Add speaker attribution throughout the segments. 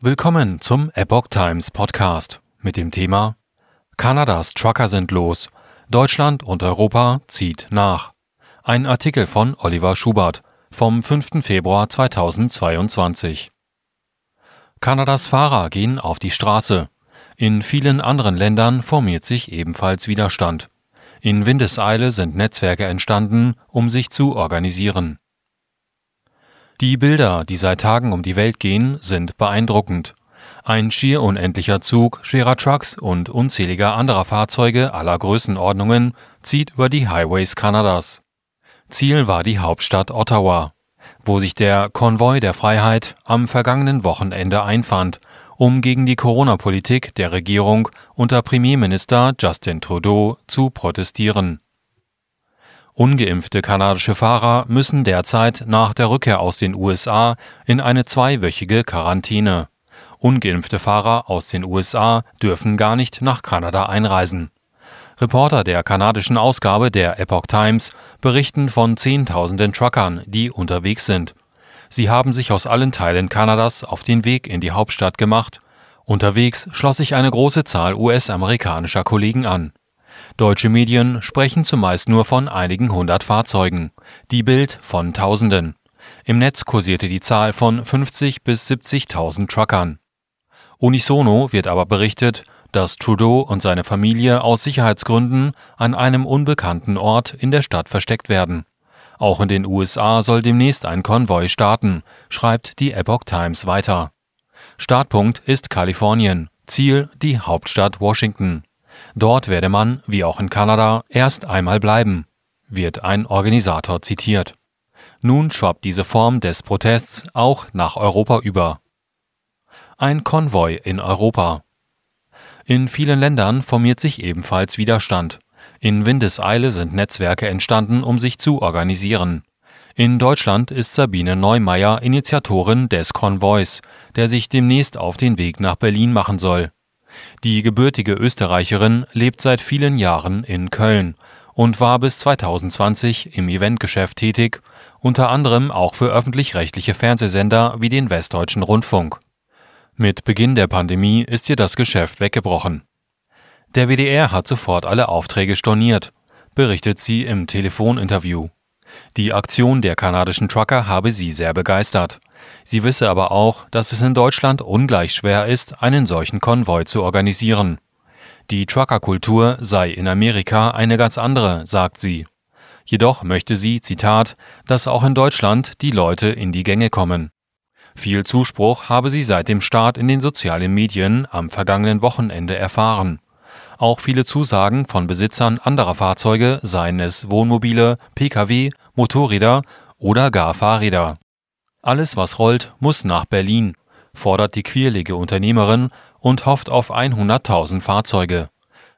Speaker 1: Willkommen zum Epoch Times Podcast mit dem Thema Kanadas Trucker sind los. Deutschland und Europa zieht nach. Ein Artikel von Oliver Schubert vom 5. Februar 2022. Kanadas Fahrer gehen auf die Straße. In vielen anderen Ländern formiert sich ebenfalls Widerstand. In Windeseile sind Netzwerke entstanden, um sich zu organisieren. Die Bilder, die seit Tagen um die Welt gehen, sind beeindruckend. Ein schier unendlicher Zug schwerer Trucks und unzähliger anderer Fahrzeuge aller Größenordnungen zieht über die Highways Kanadas. Ziel war die Hauptstadt Ottawa, wo sich der Konvoi der Freiheit am vergangenen Wochenende einfand, um gegen die Corona-Politik der Regierung unter Premierminister Justin Trudeau zu protestieren. Ungeimpfte kanadische Fahrer müssen derzeit nach der Rückkehr aus den USA in eine zweiwöchige Quarantäne. Ungeimpfte Fahrer aus den USA dürfen gar nicht nach Kanada einreisen. Reporter der kanadischen Ausgabe der Epoch Times berichten von Zehntausenden Truckern, die unterwegs sind. Sie haben sich aus allen Teilen Kanadas auf den Weg in die Hauptstadt gemacht. Unterwegs schloss sich eine große Zahl US-amerikanischer Kollegen an. Deutsche Medien sprechen zumeist nur von einigen hundert Fahrzeugen, die Bild von Tausenden. Im Netz kursierte die Zahl von 50 bis 70.000 Truckern. Unisono wird aber berichtet, dass Trudeau und seine Familie aus Sicherheitsgründen an einem unbekannten Ort in der Stadt versteckt werden. Auch in den USA soll demnächst ein Konvoi starten, schreibt die Epoch Times weiter. Startpunkt ist Kalifornien, Ziel die Hauptstadt Washington. Dort werde man, wie auch in Kanada, erst einmal bleiben, wird ein Organisator zitiert. Nun schwappt diese Form des Protests auch nach Europa über. Ein Konvoi in Europa. In vielen Ländern formiert sich ebenfalls Widerstand. In Windeseile sind Netzwerke entstanden, um sich zu organisieren. In Deutschland ist Sabine Neumeier Initiatorin des Konvois, der sich demnächst auf den Weg nach Berlin machen soll. Die gebürtige Österreicherin lebt seit vielen Jahren in Köln und war bis 2020 im Eventgeschäft tätig, unter anderem auch für öffentlich-rechtliche Fernsehsender wie den Westdeutschen Rundfunk. Mit Beginn der Pandemie ist ihr das Geschäft weggebrochen. Der WDR hat sofort alle Aufträge storniert, berichtet sie im Telefoninterview. Die Aktion der kanadischen Trucker habe sie sehr begeistert. Sie wisse aber auch, dass es in Deutschland ungleich schwer ist, einen solchen Konvoi zu organisieren. Die Truckerkultur sei in Amerika eine ganz andere, sagt sie. Jedoch möchte sie, Zitat, dass auch in Deutschland die Leute in die Gänge kommen. Viel Zuspruch habe sie seit dem Start in den sozialen Medien am vergangenen Wochenende erfahren. Auch viele Zusagen von Besitzern anderer Fahrzeuge, seien es Wohnmobile, Pkw, Motorräder oder gar Fahrräder. Alles, was rollt, muss nach Berlin, fordert die quirlige Unternehmerin und hofft auf 100.000 Fahrzeuge.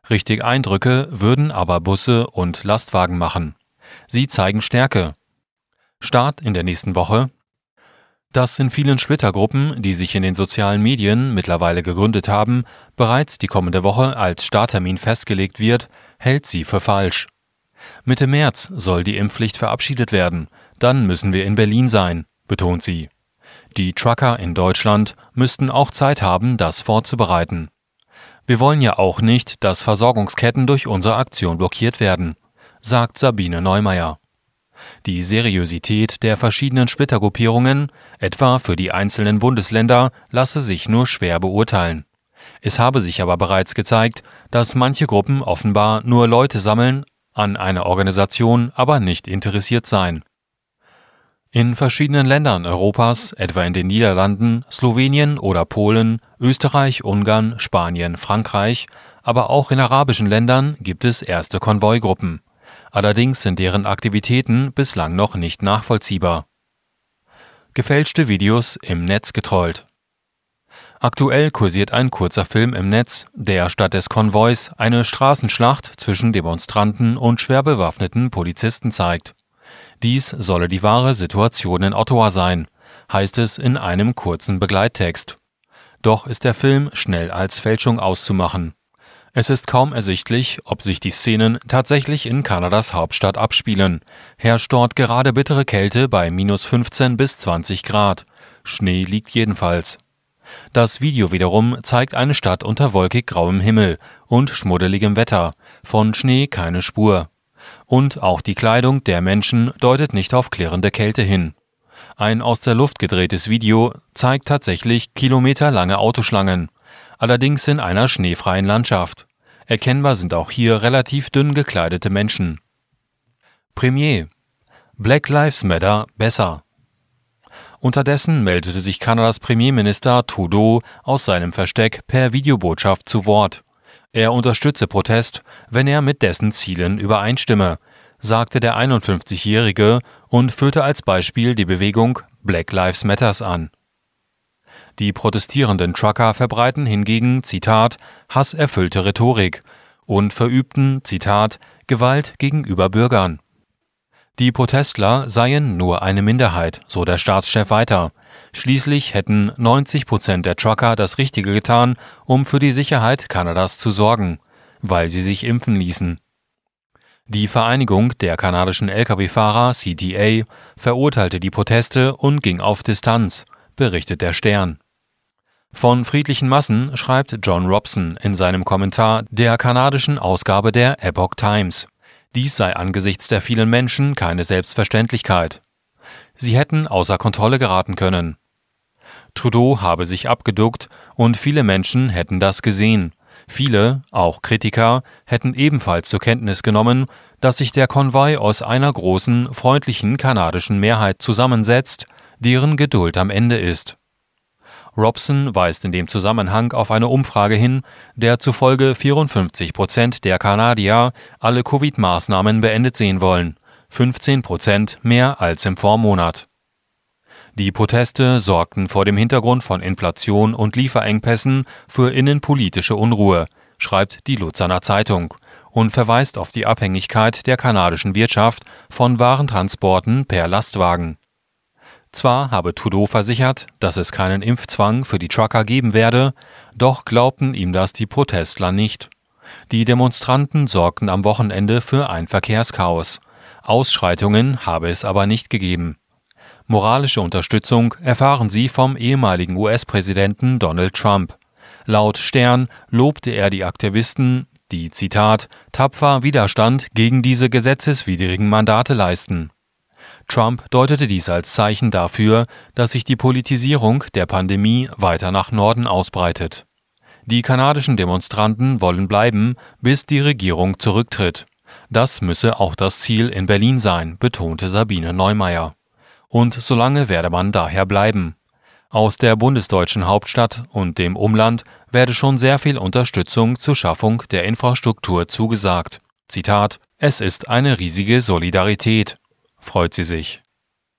Speaker 1: Richtig Eindrücke würden aber Busse und Lastwagen machen. Sie zeigen Stärke. Start in der nächsten Woche. Dass in vielen Splittergruppen, die sich in den sozialen Medien mittlerweile gegründet haben, bereits die kommende Woche als Starttermin festgelegt wird, hält sie für falsch. Mitte März soll die Impfpflicht verabschiedet werden, dann müssen wir in Berlin sein, betont sie. Die Trucker in Deutschland müssten auch Zeit haben, das vorzubereiten. Wir wollen ja auch nicht, dass Versorgungsketten durch unsere Aktion blockiert werden, sagt Sabine Neumeier. Die Seriosität der verschiedenen Splittergruppierungen, etwa für die einzelnen Bundesländer, lasse sich nur schwer beurteilen. Es habe sich aber bereits gezeigt, dass manche Gruppen offenbar nur Leute sammeln, an einer Organisation aber nicht interessiert seien. In verschiedenen Ländern Europas, etwa in den Niederlanden, Slowenien oder Polen, Österreich, Ungarn, Spanien, Frankreich, aber auch in arabischen Ländern gibt es erste Konvoigruppen. Allerdings sind deren Aktivitäten bislang noch nicht nachvollziehbar. Gefälschte Videos im Netz getrollt. Aktuell kursiert ein kurzer Film im Netz, der statt des Konvois eine Straßenschlacht zwischen Demonstranten und schwer bewaffneten Polizisten zeigt. Dies solle die wahre Situation in Ottawa sein, heißt es in einem kurzen Begleittext. Doch ist der Film schnell als Fälschung auszumachen. Es ist kaum ersichtlich, ob sich die Szenen tatsächlich in Kanadas Hauptstadt abspielen. Herrscht dort gerade bittere Kälte bei minus 15 bis 20 Grad. Schnee liegt jedenfalls. Das Video wiederum zeigt eine Stadt unter wolkig grauem Himmel und schmuddeligem Wetter, von Schnee keine Spur. Und auch die Kleidung der Menschen deutet nicht auf klirrende Kälte hin. Ein aus der Luft gedrehtes Video zeigt tatsächlich kilometerlange Autoschlangen, allerdings in einer schneefreien Landschaft. Erkennbar sind auch hier relativ dünn gekleidete Menschen. Premier Black Lives Matter besser. Unterdessen meldete sich Kanadas Premierminister Trudeau aus seinem Versteck per Videobotschaft zu Wort. Er unterstütze Protest, wenn er mit dessen Zielen übereinstimme, sagte der 51-Jährige und führte als Beispiel die Bewegung Black Lives Matters an. Die protestierenden Trucker verbreiten hingegen, Zitat, hasserfüllte Rhetorik und verübten, Zitat, Gewalt gegenüber Bürgern. Die Protestler seien nur eine Minderheit, so der Staatschef weiter. Schließlich hätten 90 Prozent der Trucker das Richtige getan, um für die Sicherheit Kanadas zu sorgen, weil sie sich impfen ließen. Die Vereinigung der kanadischen Lkw-Fahrer CTA verurteilte die Proteste und ging auf Distanz, berichtet der Stern. Von friedlichen Massen schreibt John Robson in seinem Kommentar der kanadischen Ausgabe der Epoch Times. Dies sei angesichts der vielen Menschen keine Selbstverständlichkeit. Sie hätten außer Kontrolle geraten können. Trudeau habe sich abgeduckt und viele Menschen hätten das gesehen. Viele, auch Kritiker, hätten ebenfalls zur Kenntnis genommen, dass sich der Konvoi aus einer großen, freundlichen kanadischen Mehrheit zusammensetzt, deren Geduld am Ende ist. Robson weist in dem Zusammenhang auf eine Umfrage hin, der zufolge 54 Prozent der Kanadier alle Covid-Maßnahmen beendet sehen wollen, 15 Prozent mehr als im Vormonat. Die Proteste sorgten vor dem Hintergrund von Inflation und Lieferengpässen für innenpolitische Unruhe, schreibt die Luzerner Zeitung und verweist auf die Abhängigkeit der kanadischen Wirtschaft von Warentransporten per Lastwagen. Zwar habe Trudeau versichert, dass es keinen Impfzwang für die Trucker geben werde, doch glaubten ihm das die Protestler nicht. Die Demonstranten sorgten am Wochenende für ein Verkehrschaos. Ausschreitungen habe es aber nicht gegeben. Moralische Unterstützung erfahren sie vom ehemaligen US-Präsidenten Donald Trump. Laut Stern lobte er die Aktivisten, die Zitat tapfer Widerstand gegen diese gesetzeswidrigen Mandate leisten. Trump deutete dies als Zeichen dafür, dass sich die Politisierung der Pandemie weiter nach Norden ausbreitet. Die kanadischen Demonstranten wollen bleiben, bis die Regierung zurücktritt. Das müsse auch das Ziel in Berlin sein, betonte Sabine Neumeier. Und solange werde man daher bleiben. Aus der bundesdeutschen Hauptstadt und dem Umland werde schon sehr viel Unterstützung zur Schaffung der Infrastruktur zugesagt. Zitat Es ist eine riesige Solidarität freut sie sich.